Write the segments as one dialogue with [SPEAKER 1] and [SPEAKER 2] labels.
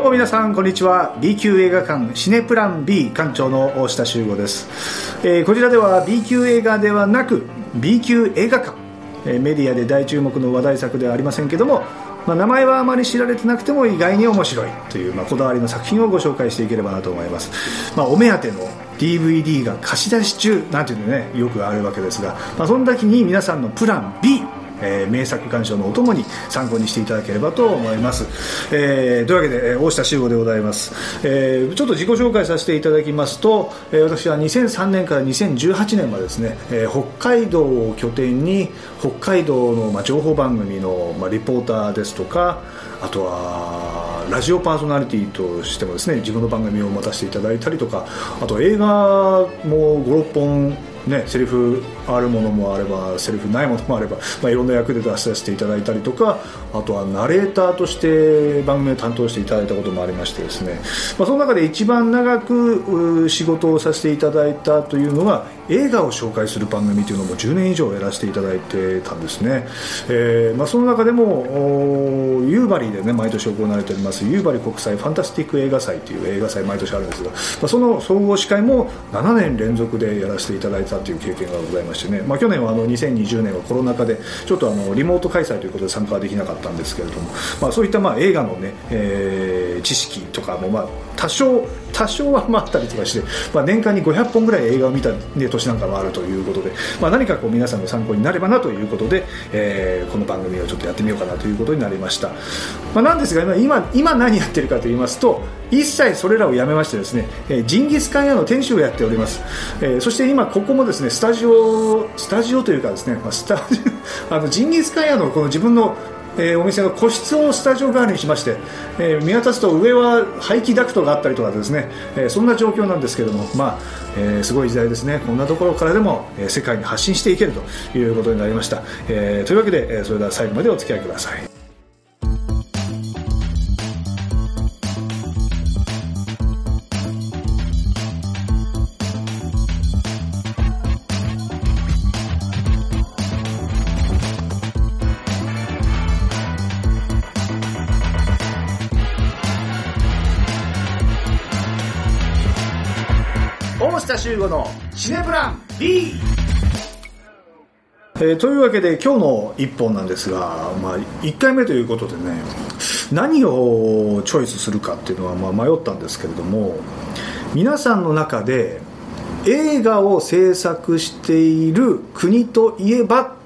[SPEAKER 1] うも皆さんこんにちは。B 級映画館シネプラン B 館長の大下修吾です、えー、こちらでは B 級映画ではなく B 級映画館、えー、メディアで大注目の話題作ではありませんけどもまあ、名前はあまり知られてなくても意外に面白い。という、まあ、こだわりの作品をご紹介していければなと思います、まあ、お目当ての DVD が貸し出し中なんていうのねよくあるわけですが、まあ、その時に皆さんのプラン B えー、名作鑑賞のお供に参考にしていただければと思います、えー、というわけで、大下修吾でございます、えー、ちょっと自己紹介させていただきますと、えー、私は2003年から2018年までですね、えー、北海道を拠点に北海道の、まあ、情報番組の、まあ、リポーターですとかあとはラジオパーソナリティとしてもですね自分の番組を持たせていただいたりとかあと映画も56本ね、セリフあるものもあればセリフないものもあれば、まあ、いろんな役で出させていただいたりとかあとはナレーターとして番組を担当していただいたこともありましてですね、まあ、その中で一番長く仕事をさせていただいたというのが映画を紹介する番組というのも10年以上やらせていただいてたんですね、えーまあ、その中でも夕張でね毎年行われております夕張国際ファンタスティック映画祭という映画祭毎年あるんですが、まあ、その総合司会も7年連続でやらせていただいたという経験がございましてね、まあ、去年はあの2020年はコロナ禍でちょっとあのリモート開催ということで参加はできなかったんですけれども、まあ、そういったまあ映画のね、えー、知識とかもまあ多少多少はまあったりとかして、まあ、年間に500本ぐらい映画を見た、ね、年なんかもあるということで、まあ、何かこう皆さんの参考になればなということで、えー、この番組をちょっとやってみようかなということになりました、まあ、なんですが今今何やってるかと言いますと一切それらをやめましてですね、えー、ジンギスカン屋の店主をやっております、えー、そして今ここもですねスタジオスタジオというかですね、まあ、スタジオあのジンギスカン屋のこの自分のえー、お店の個室をスタジオ代わりにしまして、えー、見渡すと上は排気ダクトがあったりとかですね、えー、そんな状況なんですけども、まあえー、すごい時代ですね。こんなところからでも、え、世界に発信していけるということになりました、えー、というわけで、えー、それでは最後までお付き合いください。下修吾のシネプラン B えー、というわけで今日の1本なんですが、まあ、1回目ということでね何をチョイスするかっていうのはまあ迷ったんですけれども皆さんの中で映画を制作している国といえば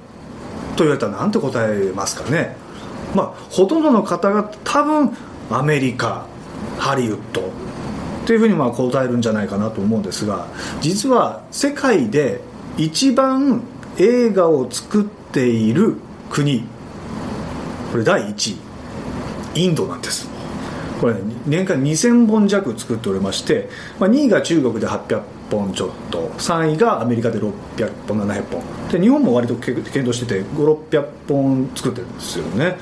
[SPEAKER 1] と言われたら何て答えますかね。まあほとんどの方が多分アメリカハリウッドというふうにまあ答えるんじゃないかなと思うんですが実は世界で一番映画を作っている国これ第1位インドなんです。これ、年間2000本弱作っておりまして、まあ、2位が中国で800本ちょっと3位がアメリカで600本700本。で日本も割と検討してて5600本作ってるんですよね。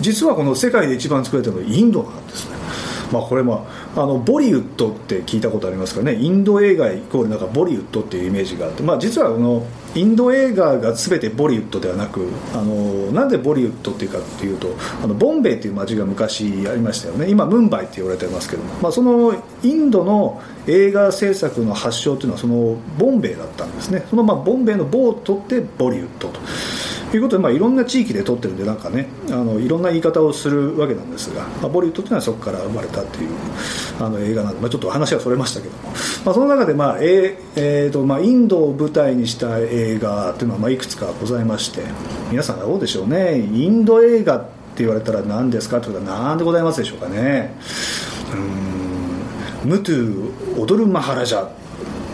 [SPEAKER 1] 実はこの世界で一番作れてるのはインドなんですね。まあ、これもあのボリウッドって聞いたことありますかね。インド映画イコールなんかボリウッドっていうイメージがあって、まあ、実はこのインド映画が全てボリウッドではなくあのなんでボリウッドっていうかっていうとあのボンベイっていう街が昔ありましたよね。今ムンバイって言われてますけども、まあ、そのインドの映画制作の発祥っていうのはそのボンベイだったんですね。そのまあボンベイの棒を取ってボリウッドと。いうことで、まあ、いろんな地域で撮ってるんでなんかねあのいろんな言い方をするわけなんですが、まあ、ボリウッドというのはそこから生まれたっていうあの映画なんで、まあ、ちょっと話はそれましたけども、まあ、その中で、まあええーとまあ、インドを舞台にした映画っていうのは、まあ、いくつかございまして皆さんどうでしょうね。インド映画って言われたら何ですかということは何でございますでしょうかね。うん。ムトゥ踊るマハラジャ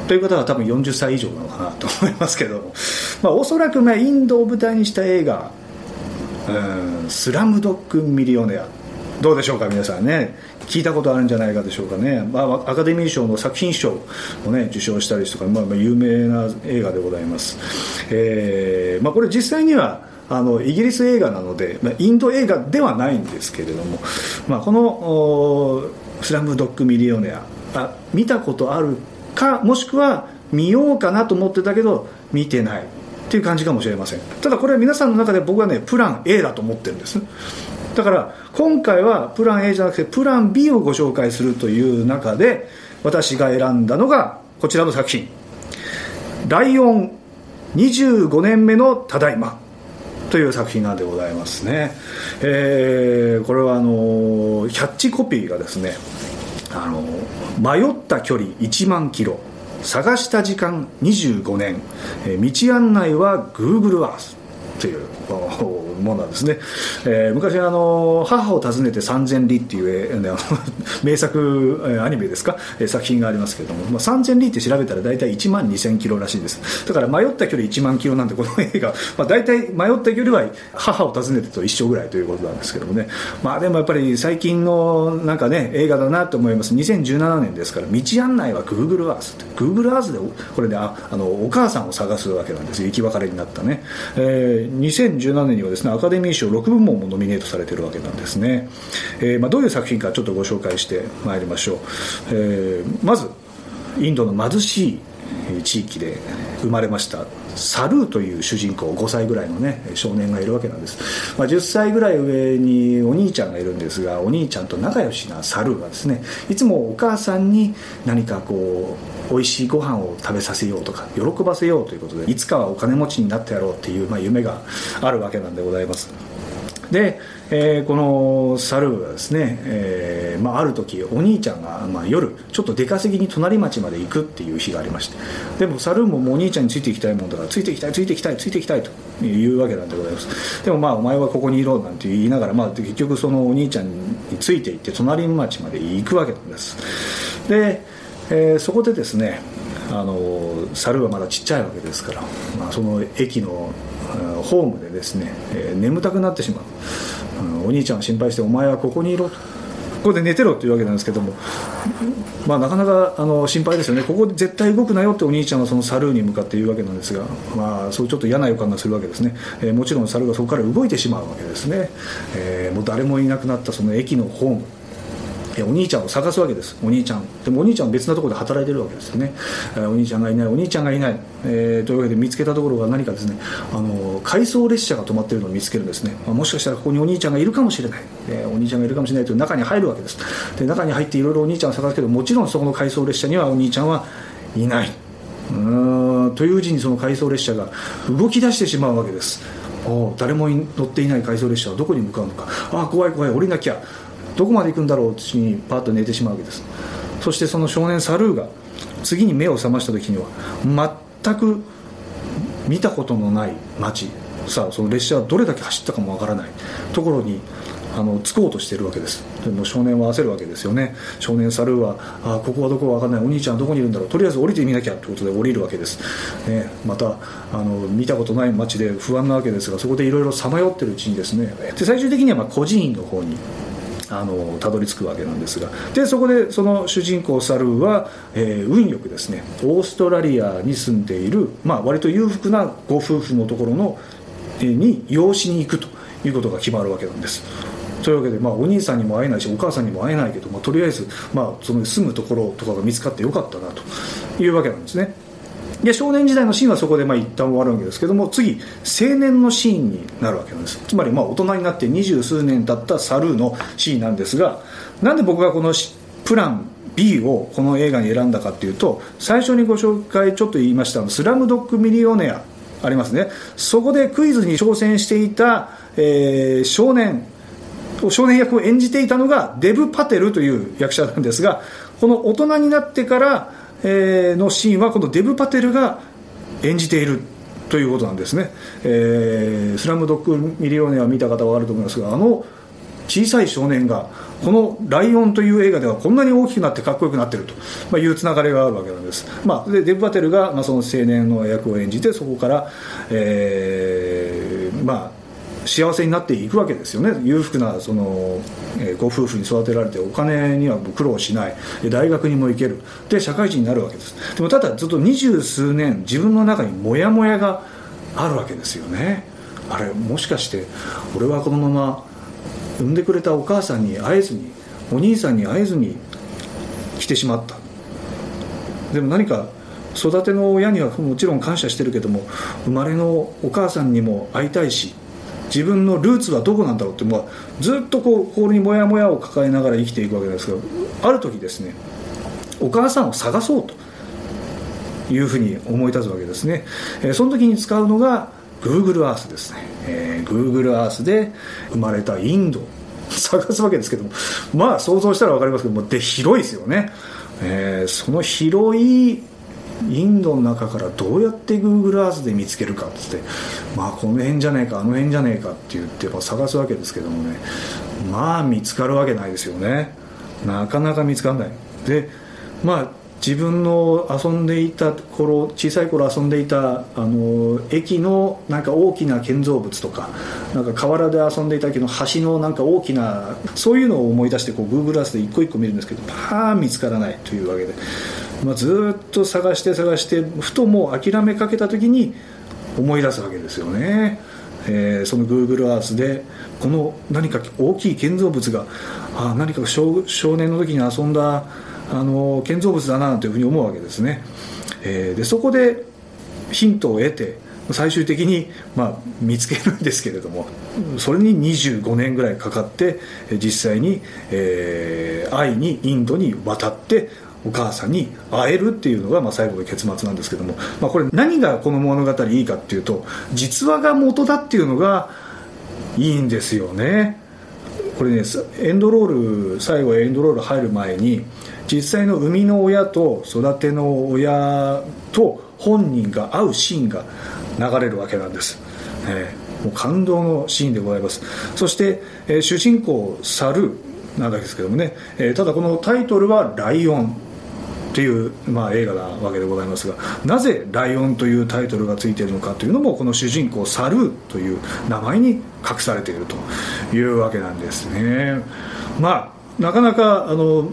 [SPEAKER 1] という方は多分40歳以上なのかなと思いますけど、まあ、おそらくまあインドを舞台にした映画「スラムドッグミリオネア」どうでしょうか皆さんね。聞いたことあるんじゃないかでしょうかね、まあ、アカデミー賞の作品賞を、ね、受賞したりとか、まあ、まあ有名な映画でございます、えーまあ、これ実際にはあのイギリス映画なので、まあ、インド映画ではないんですけれども、まあ、この「スラムドッグミリオネア」あ見たことあるかもしくは見ようかなと思ってたけど見てない。っていう感じかもしれません。ただこれは皆さんの中で僕はねプラン A だと思ってるんです。だから今回はプラン A じゃなくてプラン B をご紹介するという中で私が選んだのがこちらの作品「ライオン25年目のただいま」という作品なんでございますね、えー、これはあのキャッチコピーがですねあの迷った距離1万キロ。探した時間25年。え道案内は Google Earth というものなんですね、えー、昔あの母を訪ねて3000里っていう、えー、名作、アニメですか、作品がありますけれども、まあ、3000里って調べたら大体1万2000キロらしいです。だから迷った距離1万キロなんてこの映画、まあ、大体迷った距離は母を訪ねてと一緒ぐらいということなんですけどもね。まあでもやっぱり最近のなんかね映画だなと思います。2017年ですから道案内は Google Earth Google Earth でこれでああのお母さんを探すわけなんです。よ生き別れになったね、えー、2017年にはですねアカデミー賞6部門もノミネートされてるわけなんですね、えーまあ、どういう作品かちょっとご紹介してまいりましょう、えー、まずインドの貧しい地域で生まれましたサルーという主人公5歳ぐらいのね少年がいるわけなんです、まあ、10歳ぐらい上にお兄ちゃんがいるんですがお兄ちゃんと仲良しなサルーがですねいつもお母さんに何かこう美味しいご飯を食べさせようとか喜ばせようということでいつかはお金持ちになってやろうっていう、まあ、夢があるわけなんでございます。で、えー、このサルーはですね、えーまあ、ある時お兄ちゃんが、まあ、夜ちょっと出稼ぎに隣町まで行くっていう日がありましてでもサルーももうお兄ちゃんについていきたいもんだからついていきたいついていきたいついていきたいというわけなんでございます。でもまあお前はここにいろなんて言いながら、まあ、結局そのお兄ちゃんについていって隣町まで行くわけなんです。で、えー、そこでですねあの猿はまだちっちゃいわけですから、まあ、その駅のホームでですね、えー、眠たくなってしまう、うん、お兄ちゃんが心配して「お前はここにいろ」。ここで寝てろっていうわけなんですけども、まあ、なかなかあの心配ですよね、ここで絶対動くなよってお兄ちゃんはそのサルーに向かって言うわけなんですが、まあ、そうちょっと嫌な予感がするわけですね、えー、もちろんサルがそこから動いてしまうわけですね、えー、もう誰もいなくなったその駅のホーム、お兄ちゃんを探すわけです。お兄ちゃん。でもお兄ちゃんは別なところで働いてるわけですよね、えー、お兄ちゃんがいない。お兄ちゃんがいない、えー、というわけで見つけたところが何かですねあの回送列車が止まっているのを見つけるんですね、まあ、もしかしたらここにお兄ちゃんがいるかもしれない、えー、お兄ちゃんがいるかもしれないという中に入るわけです。で中に入っていろいろお兄ちゃんを探すけどもちろんそこの回送列車にはお兄ちゃんはいない。うーんといううちにその回送列車が動き出してしまうわけです。誰も乗っていない回送列車はどこに向かうのか。ああ怖い怖い降りなきゃ。どこまで行くんだろうってにパッと寝てしまうわけです。そしてその少年サルーが次に目を覚ました時には全く見たことのない街。さあその列車はどれだけ走ったかもわからない。ところにあの着こうとしてるわけです。でも少年は焦るわけですよね。少年サルーはあここはどこか分からない。お兄ちゃんどこにいるんだろう。とりあえず降りてみなきゃということで降りるわけです、ね、またあの見たことない街で不安なわけですがそこでいろいろさまよってるうちにですね。で最終的にはまあ孤児院の方にあのたどり着くわけなんですが。でそこでその主人公サルーは、えー、運よくですねオーストラリアに住んでいる、まあ、割と裕福なご夫婦のところの、えー、に養子に行くということが決まるわけなんです。というわけで、まあ、お兄さんにも会えないしお母さんにも会えないけど、まあ、とりあえず、まあ、その住むところとかが見つかってよかったなというわけなんですね。で少年時代のシーンはそこでまあ一旦終わるわけですけども次青年のシーンになるわけなんです。つまりまあ大人になって二十数年経ったサルーのシーンなんですがなんで僕がこのプラン B をこの映画に選んだかっていうと最初にご紹介ちょっと言いました「スラムドッグミリオネア」ありますね。そこでクイズに挑戦していた、えー、少年少年役を演じていたのがデブ・パテルという役者なんですがこの大人になってからえー、のシーンはこのデブ・パテルが演じているということなんですね「えー、スラムドッグミリオネア」見た方はあると思いますがあの小さい少年がこの「ライオン」という映画ではこんなに大きくなってかっこよくなっていると、まあ、いうつながりがあるわけなんです、まあ、でデブ・パテルが、まあ、その青年の役を演じてそこから、えー、まあ幸せになっていくわけですよね。裕福なその、え、ご夫婦に育てられてお金には苦労しない。大学にも行ける。で社会人になるわけです。でもただずっと二十数年自分の中にモヤモヤがあるわけですよね。あれもしかして俺はこのまま産んでくれたお母さんに会えずにお兄さんに会えずに来てしまった。でも何か育ての親にはもちろん感謝してるけども生まれのお母さんにも会いたいし自分のルーツはどこなんだろうって、まあ、ずっとこう心にモヤモヤを抱えながら生きていくわけですけどある時ですねお母さんを探そうというふうに思い立つわけですね、えー、その時に使うのが Google Earth ですね、えー、Google Earth で生まれたインド。探すわけですけどもまあ想像したら分かりますけどもで広いですよね、えー、その広いインドの中からどうやって Google Earth で見つけるかっつってまあこの辺じゃねえかあの辺じゃねえかって言って探すわけですけどもね。まあ見つかるわけないですよね。なかなか見つからない。でまあ自分の遊んでいた頃小さい頃遊んでいたあの駅のなんか大きな建造物とかなんか河原で遊んでいたけど橋のなんか大きなそういうのを思い出してこう Google Earth で一個一個見るんですけどパーン見つからないというわけで、まあ、ずっと探して探してふともう諦めかけた時に思い出すわけですよね。えー、その Google Earth でこの何か大きい建造物があ何か少年の時に遊んだあの建造物だなというふうに思うわけですね、えー、でそこでヒントを得て最終的に、まあ、見つけるんですけれどもそれに25年ぐらいかかって実際に、えー、愛にインドに渡ってお母さんに会えるっていうのが、まあ、最後の結末なんですけども、まあ、これ何がこの物語いいかっていうと実話が元だっていうのがいいんですよね。これねエンドロール最後エンドロール入る前に実際の生みの親と育ての親と本人が会うシーンが流れるわけなんです、えー、もう感動のシーンでございます。そして、えー、主人公サルなんですけどもね、えー、ただこのタイトルは「ライオン」っていう、まあ、映画なわけでございますがなぜ「ライオン」というタイトルがついているのかというのもこの主人公サルーという名前に隠されているというわけなんですね。まあなかなかあの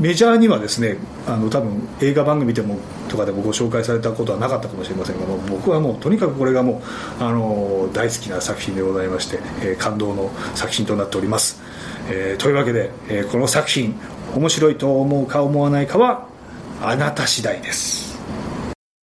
[SPEAKER 1] メジャーにはですねあの多分映画番組でもとかでもご紹介されたことはなかったかもしれませんが僕はもうとにかくこれがもうあの大好きな作品でございまして、えー、感動の作品となっております、えー、というわけで、えー、この作品面白いと思うか思わないかはあなた次第です。